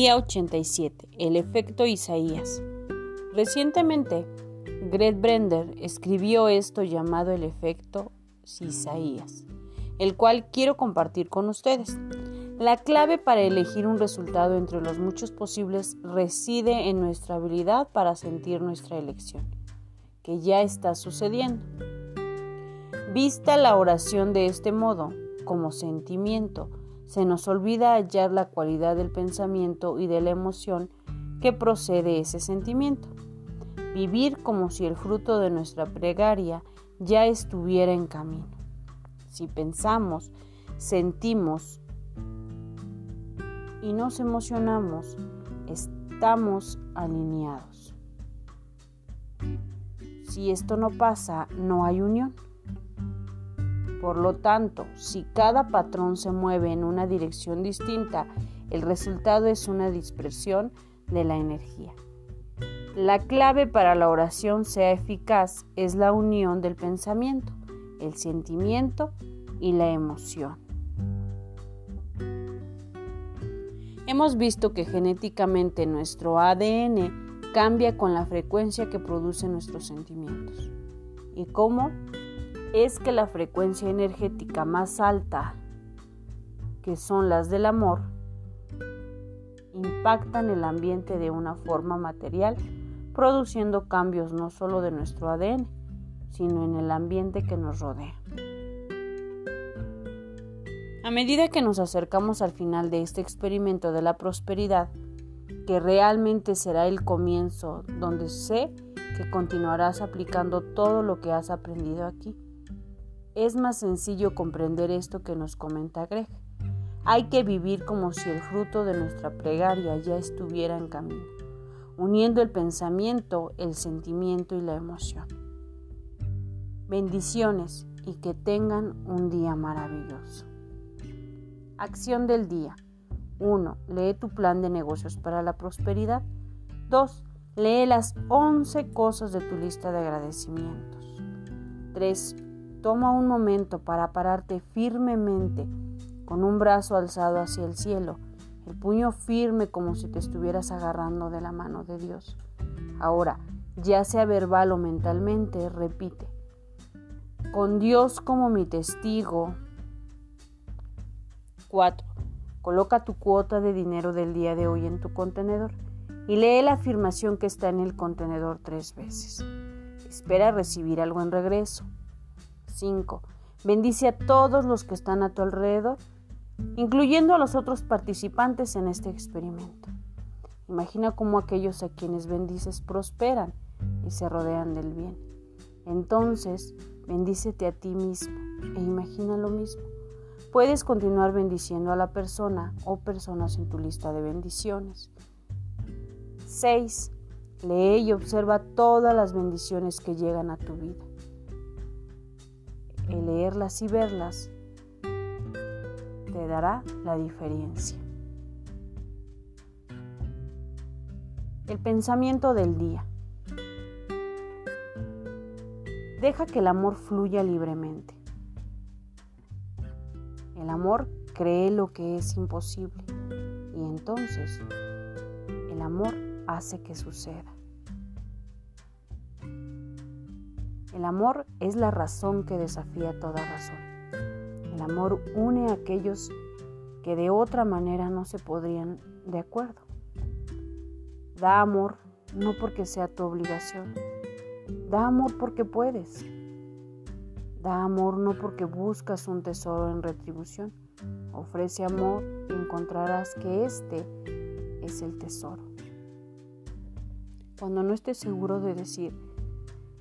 Día 87. El efecto Isaías. Recientemente, Gret Brender escribió esto llamado el efecto Isaías, el cual quiero compartir con ustedes. La clave para elegir un resultado entre los muchos posibles reside en nuestra habilidad para sentir nuestra elección, que ya está sucediendo. Vista la oración de este modo, como sentimiento, se nos olvida hallar la cualidad del pensamiento y de la emoción que procede ese sentimiento. Vivir como si el fruto de nuestra plegaria ya estuviera en camino. Si pensamos, sentimos y nos emocionamos, estamos alineados. Si esto no pasa, no hay unión. Por lo tanto, si cada patrón se mueve en una dirección distinta, el resultado es una dispersión de la energía. La clave para la oración sea eficaz es la unión del pensamiento, el sentimiento y la emoción. Hemos visto que genéticamente nuestro ADN cambia con la frecuencia que producen nuestros sentimientos. ¿Y cómo? Es que la frecuencia energética más alta, que son las del amor, impactan el ambiente de una forma material, produciendo cambios no solo de nuestro ADN, sino en el ambiente que nos rodea. A medida que nos acercamos al final de este experimento de la prosperidad, que realmente será el comienzo donde sé que continuarás aplicando todo lo que has aprendido aquí, es más sencillo comprender esto que nos comenta Greg. Hay que vivir como si el fruto de nuestra plegaria ya estuviera en camino, uniendo el pensamiento, el sentimiento y la emoción. Bendiciones y que tengan un día maravilloso. Acción del día. 1. Lee tu plan de negocios para la prosperidad. 2. Lee las 11 cosas de tu lista de agradecimientos. 3. Toma un momento para pararte firmemente, con un brazo alzado hacia el cielo, el puño firme como si te estuvieras agarrando de la mano de Dios. Ahora, ya sea verbal o mentalmente, repite. Con Dios como mi testigo. 4. Coloca tu cuota de dinero del día de hoy en tu contenedor y lee la afirmación que está en el contenedor tres veces. Espera recibir algo en regreso. 5. Bendice a todos los que están a tu alrededor, incluyendo a los otros participantes en este experimento. Imagina cómo aquellos a quienes bendices prosperan y se rodean del bien. Entonces, bendícete a ti mismo e imagina lo mismo. Puedes continuar bendiciendo a la persona o personas en tu lista de bendiciones. 6. Lee y observa todas las bendiciones que llegan a tu vida el leerlas y verlas te dará la diferencia. El pensamiento del día. Deja que el amor fluya libremente. El amor cree lo que es imposible y entonces el amor hace que suceda. El amor es la razón que desafía toda razón. El amor une a aquellos que de otra manera no se podrían de acuerdo. Da amor no porque sea tu obligación. Da amor porque puedes. Da amor no porque buscas un tesoro en retribución. Ofrece amor y encontrarás que este es el tesoro. Cuando no estés seguro de decir,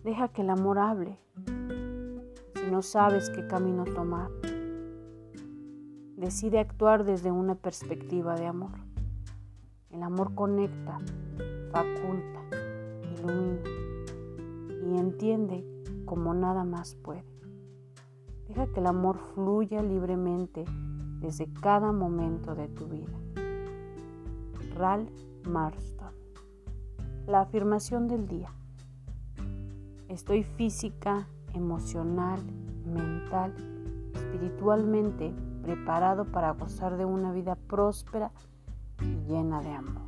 Deja que el amor hable. Si no sabes qué camino tomar, decide actuar desde una perspectiva de amor. El amor conecta, faculta, ilumina y entiende como nada más puede. Deja que el amor fluya libremente desde cada momento de tu vida. Ralph Marston. La afirmación del día. Estoy física, emocional, mental, espiritualmente preparado para gozar de una vida próspera y llena de amor.